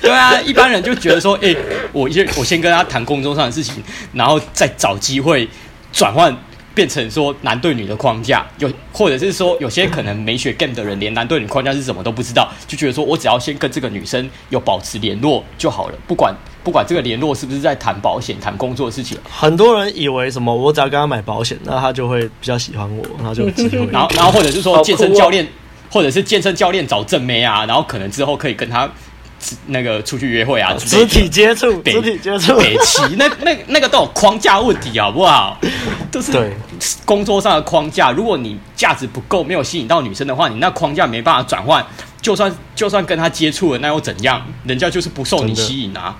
对啊，一般人就觉得说，哎、欸，我先我先跟他谈工作上的事情，然后再找机会转换。变成说男对女的框架，有或者是说有些可能没学 game 的人，连男对女框架是什么都不知道，就觉得说我只要先跟这个女生有保持联络就好了，不管不管这个联络是不是在谈保险、谈工作的事情。很多人以为什么，我只要跟他买保险，那他就会比较喜欢我，然后就有机会。然后然后或者是说健身教练，哦、或者是健身教练找正妹啊，然后可能之后可以跟他。那个出去约会啊，肢体接触，肢体接触，北齐那那那个都有框架问题，好不好？都是工作上的框架。如果你价值不够，没有吸引到女生的话，你那框架没办法转换。就算就算跟她接触了，那又怎样？人家就是不受你吸引啊！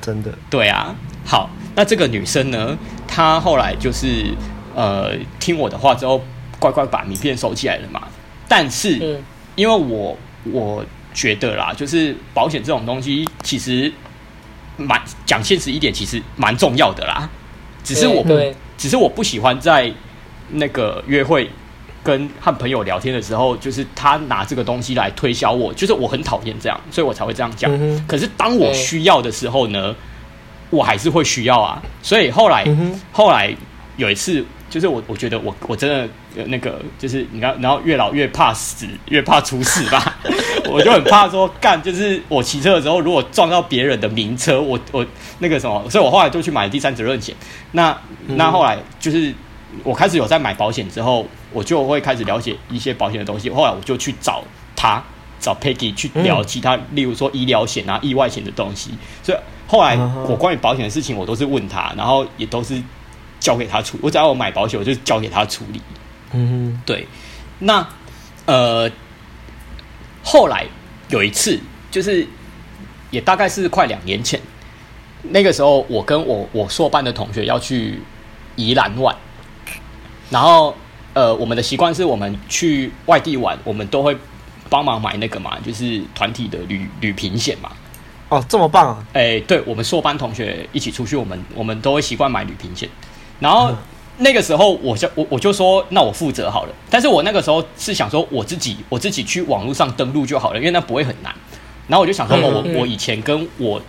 真的，对啊。好，那这个女生呢，她后来就是呃听我的话之后，乖乖把名片收起来了嘛。但是、嗯、因为我我。觉得啦，就是保险这种东西，其实蛮讲现实一点，其实蛮重要的啦。只是我不，只是我不喜欢在那个约会跟和朋友聊天的时候，就是他拿这个东西来推销我，就是我很讨厌这样，所以我才会这样讲。嗯、可是当我需要的时候呢，我还是会需要啊。所以后来，嗯、后来有一次。就是我，我觉得我我真的那个，就是你看，然后越老越怕死，越怕出事吧。我就很怕说干，就是我骑车的时候，如果撞到别人的名车，我我那个什么，所以我后来就去买第三责任险。那那后来就是我开始有在买保险之后，我就会开始了解一些保险的东西。后来我就去找他，找 Peggy 去聊其他，例如说医疗险啊、意外险的东西。所以后来我关于保险的事情，我都是问他，然后也都是。交给他处理，我只要我买保险，我就交给他处理。嗯哼，对。那呃，后来有一次，就是也大概是快两年前，那个时候我跟我我硕班的同学要去宜兰玩，然后呃，我们的习惯是我们去外地玩，我们都会帮忙买那个嘛，就是团体的旅旅平险嘛。哦，这么棒啊！哎、欸，对，我们硕班同学一起出去，我们我们都会习惯买旅平险。然后那个时候，我就我我就说，那我负责好了。但是我那个时候是想说，我自己我自己去网络上登录就好了，因为那不会很难。然后我就想说，我我以前跟我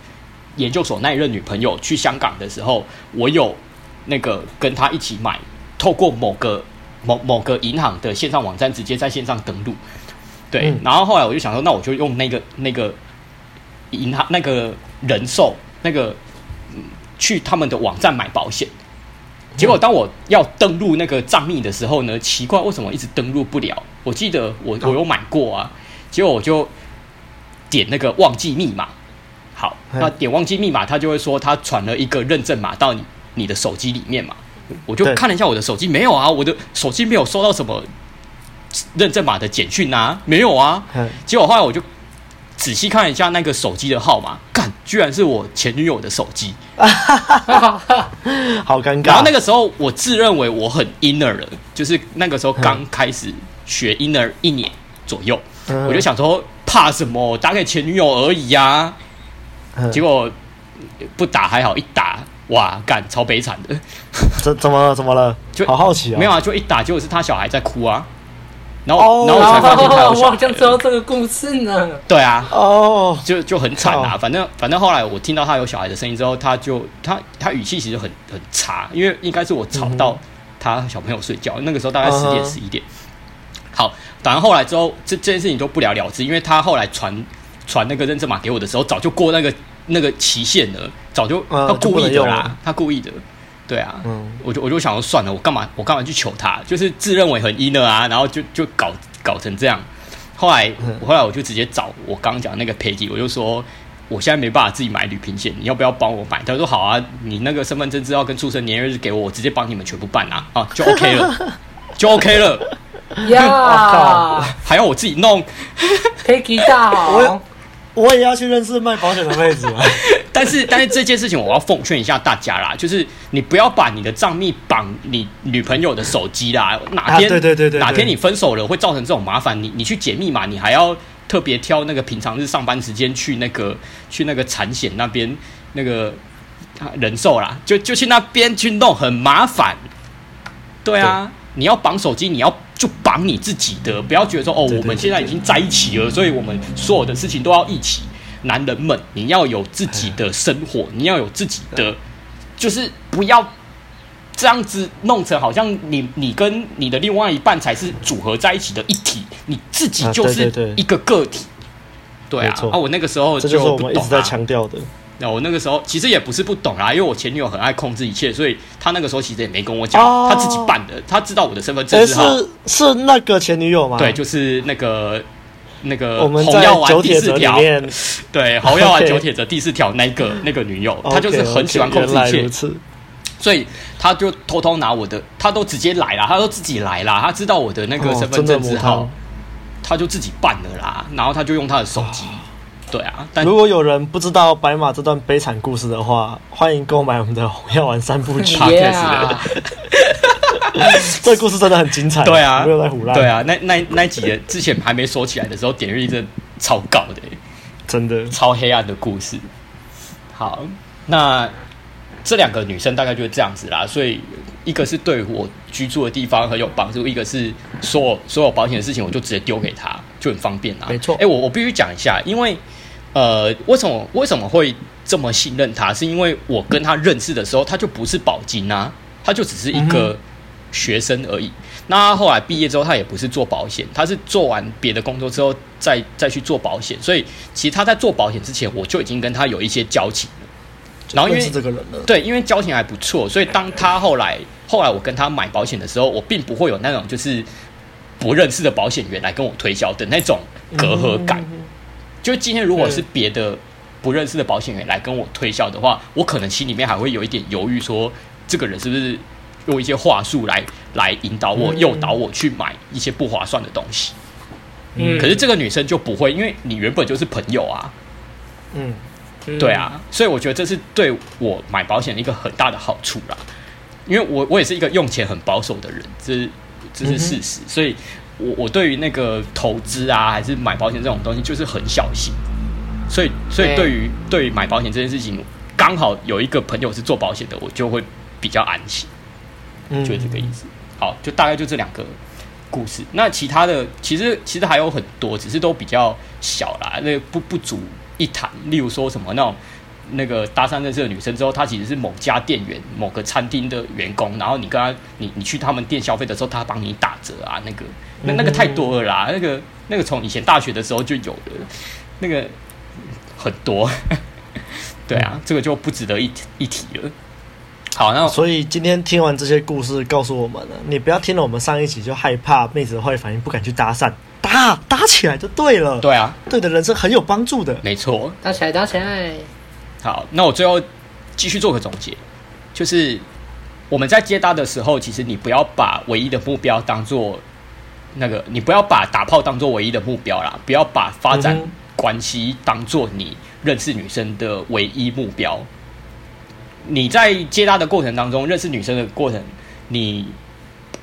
研究所那一任女朋友去香港的时候，我有那个跟她一起买，透过某个某某个银行的线上网站直接在线上登录。对，然后后来我就想说，那我就用那个那个银行那个人寿那个去他们的网站买保险。结果当我要登录那个账密的时候呢，奇怪，为什么一直登录不了？我记得我我有买过啊，结果我就点那个忘记密码。好，那点忘记密码，他就会说他传了一个认证码到你你的手机里面嘛。我就看了一下我的手机，没有啊，我的手机没有收到什么认证码的简讯啊，没有啊。结果后来我就。仔细看一下那个手机的号码，干，居然是我前女友的手机，好尴尬。然后那个时候我自认为我很 inner 了，就是那个时候刚开始学 inner 一年左右，嗯、我就想说怕什么，打给前女友而已呀、啊。嗯、结果不打还好，一打哇，干，超悲惨的。怎怎么了？怎么了？就好好奇啊。没有啊，就一打，结果是他小孩在哭啊。然后、oh, 然后我才发现他有小孩。我好像知道这个故事呢。对啊，哦、oh,，就就很惨啊。反正反正后来我听到他有小孩的声音之后，他就他他语气其实很很差，因为应该是我吵到他小朋友睡觉。嗯、那个时候大概十点十一点。Uh -huh. 好，反正后来之后，这这件事情都不了了之，因为他后来传传那个认证码给我的时候，早就过那个那个期限了，早就他故意的啦，uh, 他故意的。对啊，嗯，我就我就想说算了，我干嘛我干嘛去求他？就是自认为很阴的啊，然后就就搞搞成这样。后来、嗯、后来我就直接找我刚刚讲的那个佩吉，我就说我现在没办法自己买旅平险，你要不要帮我买？他说好啊，你那个身份证资料跟出生年月日给我，我直接帮你们全部办啊，啊就 OK 了，就 OK 了。呀、yeah, 还要我自己弄？，Peggy 大好。我也要去认识卖保险的妹子 但是但是这件事情我要奉劝一下大家啦，就是你不要把你的账密绑你女朋友的手机啦，哪天、啊、对对对对哪天你分手了会造成这种麻烦，你你去解密码，你还要特别挑那个平常日上班时间去那个去那个产险那边那个人寿啦，就就去那边去弄，很麻烦。对啊，对你要绑手机，你要。就绑你自己的，不要觉得说哦，我们现在已经在一起了，所以我们所有的事情都要一起。男人们，你要有自己的生活，你要有自己的，就是不要这样子弄成好像你你跟你的另外一半才是组合在一起的一体，你自己就是一个个体。对啊，啊，我那个时候就不懂啊，这就是我们一直在强调的。那我那个时候其实也不是不懂啦，因为我前女友很爱控制一切，所以她那个时候其实也没跟我讲，她、哦、自己办的，她知道我的身份证之后，是是那个前女友吗？对，就是那个那个红药丸第四条，对，红药丸 九铁则第四条那个那个女友，她、就是很喜欢控制一切，所以她就偷偷拿我的，她都直接来了，她都自己来了，她知道我的那个身份证之后，她、哦、就自己办了啦，然后她就用她的手机。哦对啊，但如果有人不知道白马这段悲惨故事的话，欢迎购买我们的《红药丸三部曲》。这个故事真的很精彩。对啊，没有在胡乱。对啊，那那那几个之前还没说起来的时候，点阅率真的超高的，真的超黑暗的故事。好，那这两个女生大概就是这样子啦。所以一个是对我居住的地方很有帮助，一个是所有所有保险的事情，我就直接丢给她，就很方便啦。没错。哎，我我必须讲一下，因为。呃，为什么为什么会这么信任他？是因为我跟他认识的时候，他就不是保金啊，他就只是一个学生而已。嗯、那他后来毕业之后，他也不是做保险，他是做完别的工作之后再再去做保险。所以其实他在做保险之前，我就已经跟他有一些交情了。然后因为是这个人了，对，因为交情还不错，所以当他后来后来我跟他买保险的时候，我并不会有那种就是不认识的保险员来跟我推销的那种隔阂感。嗯就今天，如果是别的不认识的保险员来跟我推销的话，我可能心里面还会有一点犹豫，说这个人是不是用一些话术来来引导我、诱导我去买一些不划算的东西。嗯，可是这个女生就不会，因为你原本就是朋友啊。嗯，对啊，所以我觉得这是对我买保险的一个很大的好处啦。因为我我也是一个用钱很保守的人，这是这是事实，所以。我我对于那个投资啊，还是买保险这种东西，就是很小心，所以所以对于对于买保险这件事情，刚好有一个朋友是做保险的，我就会比较安心，就是这个意思。好，就大概就这两个故事。那其他的其实其实还有很多，只是都比较小啦，那、不不足一谈。例如说什么那种。那个搭讪认识的女生之后，她其实是某家店员、某个餐厅的员工。然后你跟她，你你去他们店消费的时候，她帮你打折啊。那个，那那个太多了啦。那个那个从以前大学的时候就有了，那个很多。对啊，这个就不值得一一提了。好，那所以今天听完这些故事，告诉我们了，你不要听了我们上一集就害怕妹子的坏反应，不敢去搭讪，搭搭起来就对了。对啊，对的人生很有帮助的。没错，搭起来，搭起来。好，那我最后继续做个总结，就是我们在接搭的时候，其实你不要把唯一的目标当做那个，你不要把打炮当做唯一的目标啦，不要把发展关系当做你认识女生的唯一目标。你在接搭的过程当中，认识女生的过程，你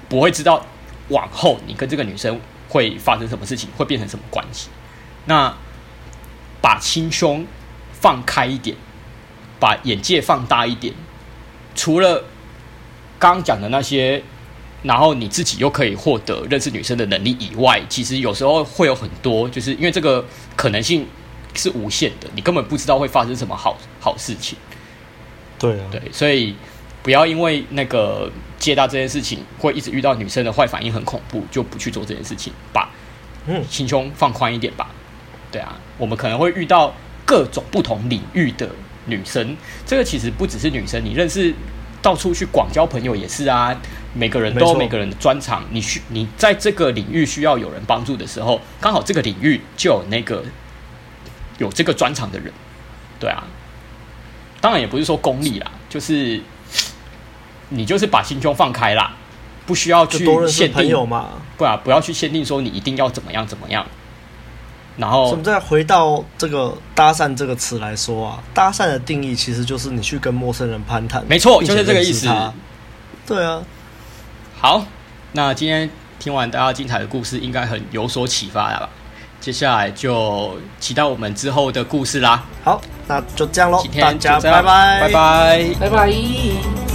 不会知道往后你跟这个女生会发生什么事情，会变成什么关系。那把心胸放开一点。把眼界放大一点，除了刚刚讲的那些然后你自己又可以获得认识女生的能力以外，其实有时候会有很多，就是因为这个可能性是无限的，你根本不知道会发生什么好好事情。对啊，对，所以不要因为那个接到这件事情会一直遇到女生的坏反应很恐怖，就不去做这件事情把。嗯，心胸放宽一点吧。对啊，我们可能会遇到各种不同领域的女生，这个其实不只是女生，你认识到处去广交朋友也是啊。每个人都有每个人的专长，你需你在这个领域需要有人帮助的时候，刚好这个领域就有那个有这个专长的人。对啊，当然也不是说功利啦，就是你就是把心胸放开啦，不需要去限定嘛，不啊，不要去限定说你一定要怎么样怎么样。然后，我们再回到这个搭讪这个词来说啊，搭讪的定义其实就是你去跟陌生人攀谈，没错，就是这个意思。对啊，好，那今天听完大家精彩的故事，应该很有所启发了吧？接下来就期待我们之后的故事啦。好，那就这样喽，今天大家拜拜，拜拜，拜拜。